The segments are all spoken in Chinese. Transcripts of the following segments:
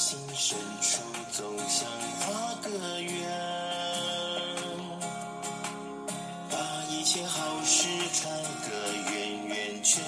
心深处总想画个圆，把一切好事串个圆圆圈。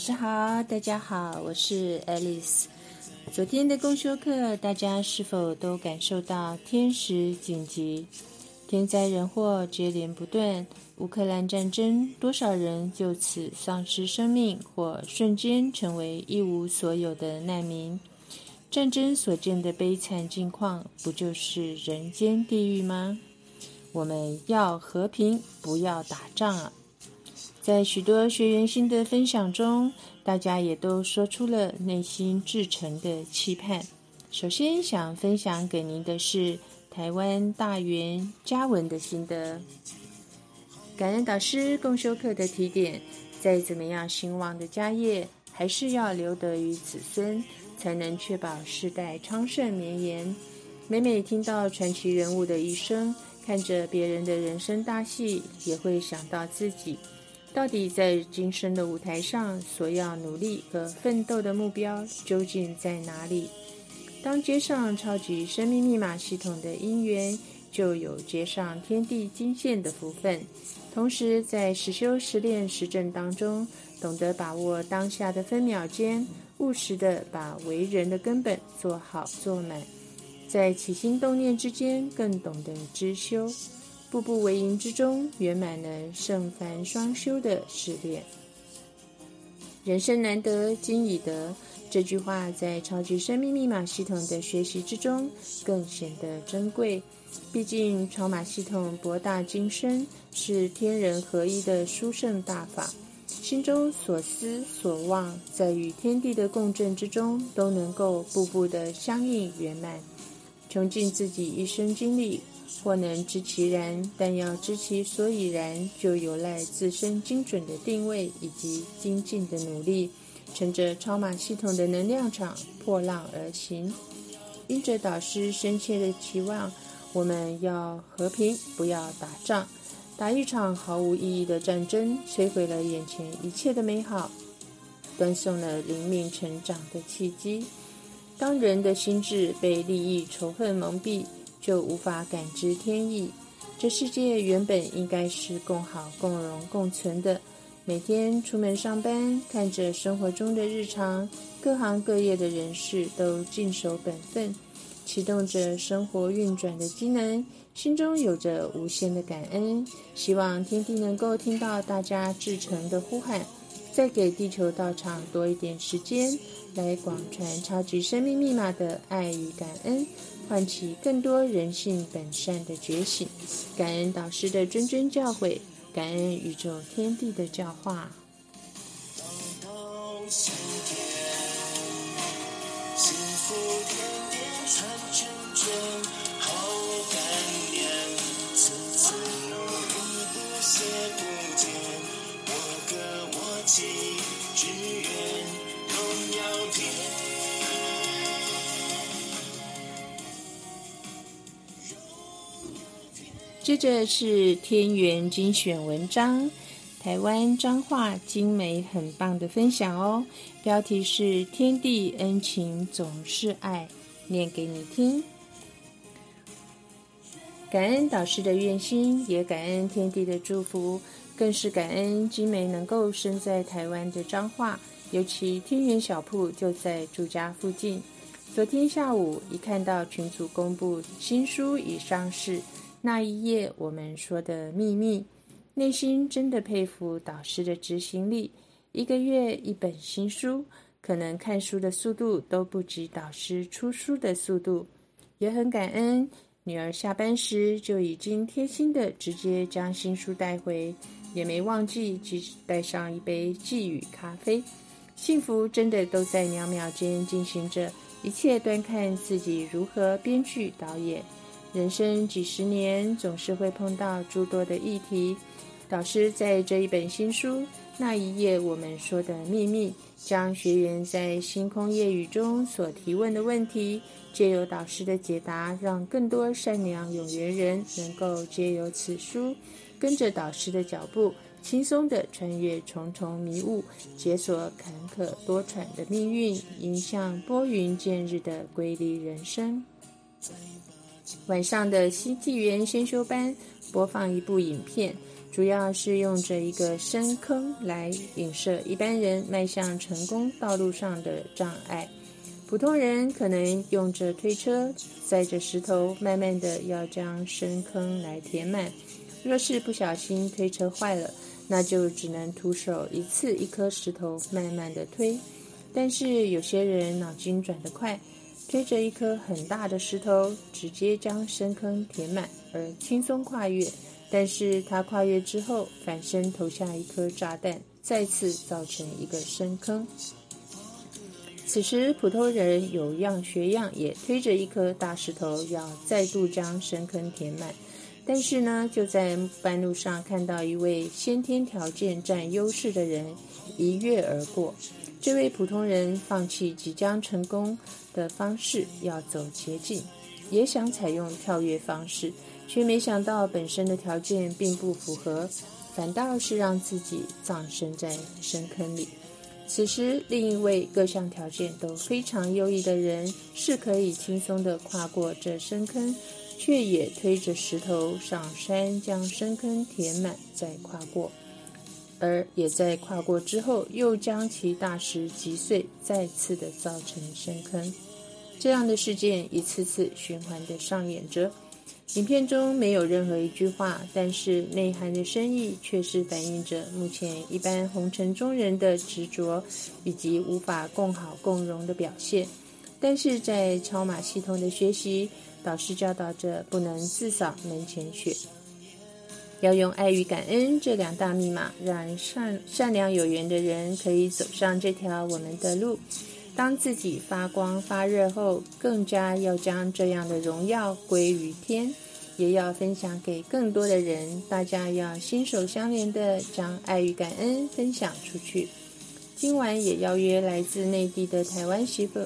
师好，大家好，我是 Alice。昨天的公修课，大家是否都感受到天时紧急？天灾人祸接连不断，乌克兰战争，多少人就此丧失生命，或瞬间成为一无所有的难民？战争所见的悲惨境况，不就是人间地狱吗？我们要和平，不要打仗啊！在许多学员心得分享中，大家也都说出了内心至诚的期盼。首先想分享给您的是台湾大元嘉文的心得。感恩导师共修课的提点，再怎么样兴旺的家业，还是要留得于子孙，才能确保世代昌盛绵延。每每听到传奇人物的一生，看着别人的人生大戏，也会想到自己。到底在今生的舞台上所要努力和奋斗的目标究竟在哪里？当接上超级生命密码系统的因缘，就有接上天地金线的福分。同时，在实修实练实证当中，懂得把握当下的分秒间，务实的把为人的根本做好做满。在起心动念之间，更懂得知修。步步为营之中，圆满了圣凡双修的试炼。人生难得今已得，这句话在超级生命密码系统的学习之中更显得珍贵。毕竟超码系统博大精深，是天人合一的殊胜大法。心中所思所望，在与天地的共振之中，都能够步步的相应圆满，穷尽自己一生精力。或能知其然，但要知其所以然，就有赖自身精准的定位以及精进的努力，乘着超马系统的能量场破浪而行。因着导师深切的期望，我们要和平，不要打仗。打一场毫无意义的战争，摧毁了眼前一切的美好，断送了灵命成长的契机。当人的心智被利益、仇恨蒙蔽。就无法感知天意。这世界原本应该是共好、共荣、共存的。每天出门上班，看着生活中的日常，各行各业的人士都尽守本分，启动着生活运转的机能，心中有着无限的感恩。希望天地能够听到大家至诚的呼喊，再给地球道场多一点时间，来广传超级生命密码的爱与感恩。唤起更多人性本善的觉醒，感恩导师的谆谆教诲，感恩宇宙天地的教化。道道心田，幸接着是天元精选文章，台湾彰化精美很棒的分享哦。标题是“天地恩情总是爱”，念给你听。感恩导师的愿心，也感恩天地的祝福，更是感恩精美能够生在台湾的彰化，尤其天元小铺就在住家附近。昨天下午一看到群组公布新书已上市。那一夜，我们说的秘密，内心真的佩服导师的执行力。一个月一本新书，可能看书的速度都不及导师出书的速度。也很感恩女儿下班时就已经贴心的直接将新书带回，也没忘记即带上一杯寄语咖啡。幸福真的都在秒秒间进行着，一切端看自己如何编剧导演。人生几十年，总是会碰到诸多的议题，导师在这一本新书那一页我们说的秘密，将学员在星空夜雨中所提问的问题，借由导师的解答，让更多善良有缘人能够借由此书，跟着导师的脚步。轻松地穿越重重迷雾，解锁坎坷多舛的命运，迎向拨云见日的瑰丽人生。晚上的新纪元先修班播放一部影片，主要是用着一个深坑来影射一般人迈向成功道路上的障碍。普通人可能用着推车载着石头，慢慢的要将深坑来填满。若是不小心推车坏了，那就只能徒手一次一颗石头慢慢的推，但是有些人脑筋转得快，推着一颗很大的石头，直接将深坑填满而轻松跨越。但是他跨越之后，反身投下一颗炸弹，再次造成一个深坑。此时普通人有样学样，也推着一颗大石头，要再度将深坑填满。但是呢，就在半路上看到一位先天条件占优势的人一跃而过。这位普通人放弃即将成功的方式，要走捷径，也想采用跳跃方式，却没想到本身的条件并不符合，反倒是让自己葬身在深坑里。此时，另一位各项条件都非常优异的人，是可以轻松地跨过这深坑。却也推着石头上山，将深坑填满，再跨过；而也在跨过之后，又将其大石击碎，再次的造成深坑。这样的事件一次次循环的上演着。影片中没有任何一句话，但是内涵的深意却是反映着目前一般红尘中人的执着，以及无法共好共荣的表现。但是在超马系统的学习。导师教导着不能自扫门前雪，要用爱与感恩这两大密码，让善善良有缘的人可以走上这条我们的路。当自己发光发热后，更加要将这样的荣耀归于天，也要分享给更多的人。大家要心手相连的将爱与感恩分享出去。今晚也邀约来自内地的台湾媳妇。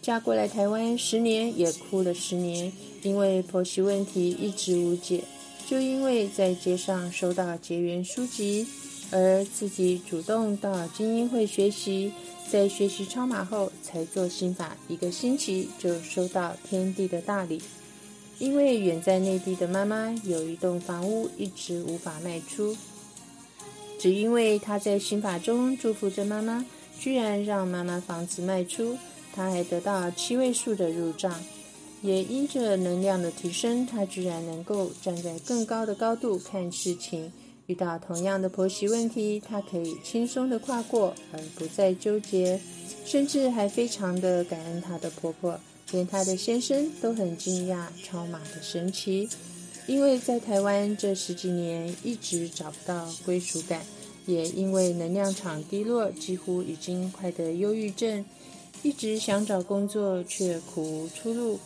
嫁过来台湾十年，也哭了十年，因为婆媳问题一直无解。就因为在街上收到结缘书籍，而自己主动到精英会学习，在学习超马后才做心法，一个星期就收到天地的大礼。因为远在内地的妈妈有一栋房屋一直无法卖出，只因为他在心法中祝福着妈妈，居然让妈妈房子卖出。他还得到七位数的入账，也因着能量的提升，他居然能够站在更高的高度看事情。遇到同样的婆媳问题，他可以轻松的跨过，而不再纠结，甚至还非常的感恩他的婆婆，连他的先生都很惊讶超马的神奇。因为在台湾这十几年一直找不到归属感，也因为能量场低落，几乎已经快得忧郁症。一直想找工作，却苦无出路。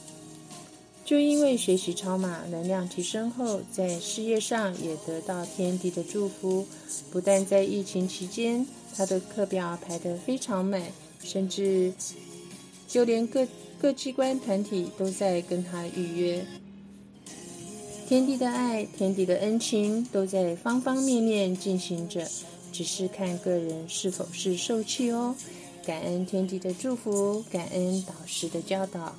就因为学习超马能量提升后，在事业上也得到天地的祝福。不但在疫情期间，他的课表排得非常满，甚至就连各各机关团体都在跟他预约。天地的爱，天地的恩情，都在方方面面进行着，只是看个人是否是受气哦。感恩天地的祝福，感恩导师的教导。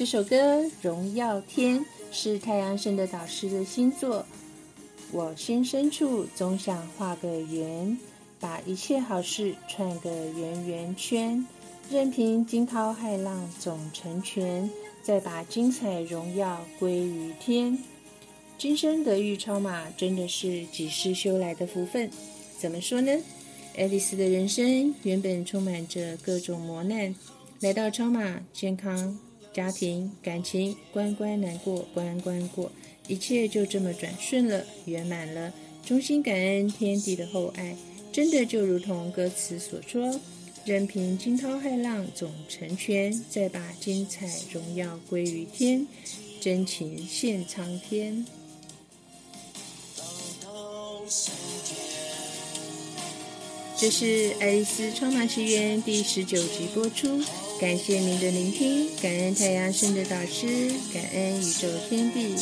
这首歌《荣耀天》是太阳神的导师的新作。我心深处总想画个圆，把一切好事串个圆圆圈，任凭惊涛骇浪总成全，再把精彩荣耀归于天。今生得遇超马，真的是几世修来的福分。怎么说呢？爱丽丝的人生原本充满着各种磨难，来到超马，健康、家庭、感情，关关难过关关过，一切就这么转瞬了，圆满了。衷心感恩天地的厚爱，真的就如同歌词所说：“任凭惊涛骇浪总成全，再把精彩荣耀归于天，真情献苍天。”这是《爱丽丝超马奇缘》第十九集播出，感谢您的聆听，感恩太阳神的导师，感恩宇宙天地。